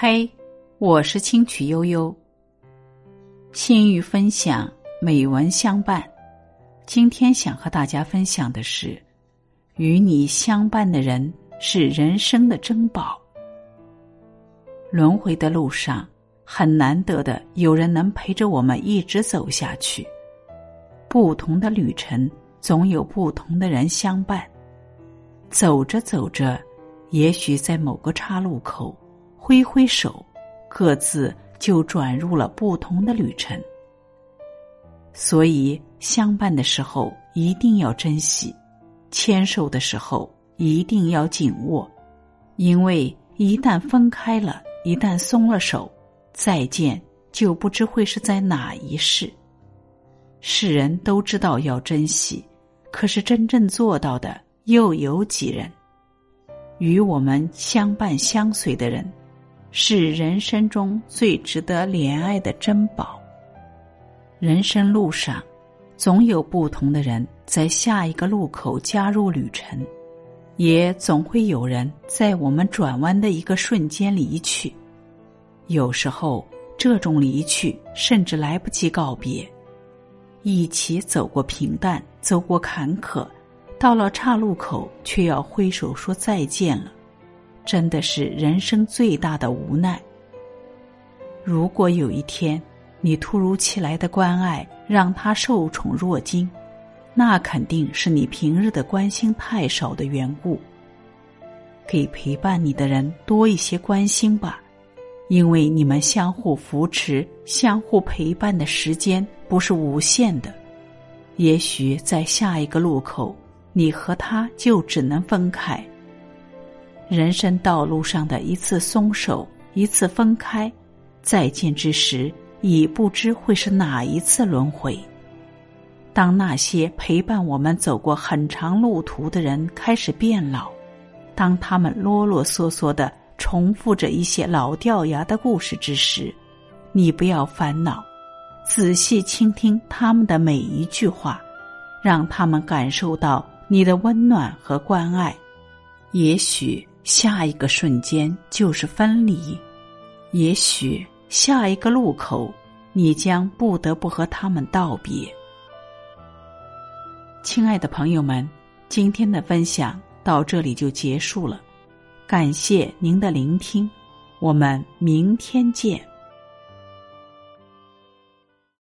嘿，我是清曲悠悠。心语分享，美文相伴。今天想和大家分享的是，与你相伴的人是人生的珍宝。轮回的路上，很难得的有人能陪着我们一直走下去。不同的旅程，总有不同的人相伴。走着走着，也许在某个岔路口。挥挥手，各自就转入了不同的旅程。所以，相伴的时候一定要珍惜，牵手的时候一定要紧握，因为一旦分开了，一旦松了手，再见就不知会是在哪一世。世人都知道要珍惜，可是真正做到的又有几人？与我们相伴相随的人。是人生中最值得怜爱的珍宝。人生路上，总有不同的人在下一个路口加入旅程，也总会有人在我们转弯的一个瞬间离去。有时候，这种离去甚至来不及告别，一起走过平淡，走过坎坷，到了岔路口，却要挥手说再见了。真的是人生最大的无奈。如果有一天你突如其来的关爱让他受宠若惊，那肯定是你平日的关心太少的缘故。给陪伴你的人多一些关心吧，因为你们相互扶持、相互陪伴的时间不是无限的。也许在下一个路口，你和他就只能分开。人生道路上的一次松手，一次分开，再见之时，已不知会是哪一次轮回。当那些陪伴我们走过很长路途的人开始变老，当他们啰啰嗦嗦的重复着一些老掉牙的故事之时，你不要烦恼，仔细倾听他们的每一句话，让他们感受到你的温暖和关爱。也许。下一个瞬间就是分离，也许下一个路口，你将不得不和他们道别。亲爱的朋友们，今天的分享到这里就结束了，感谢您的聆听，我们明天见。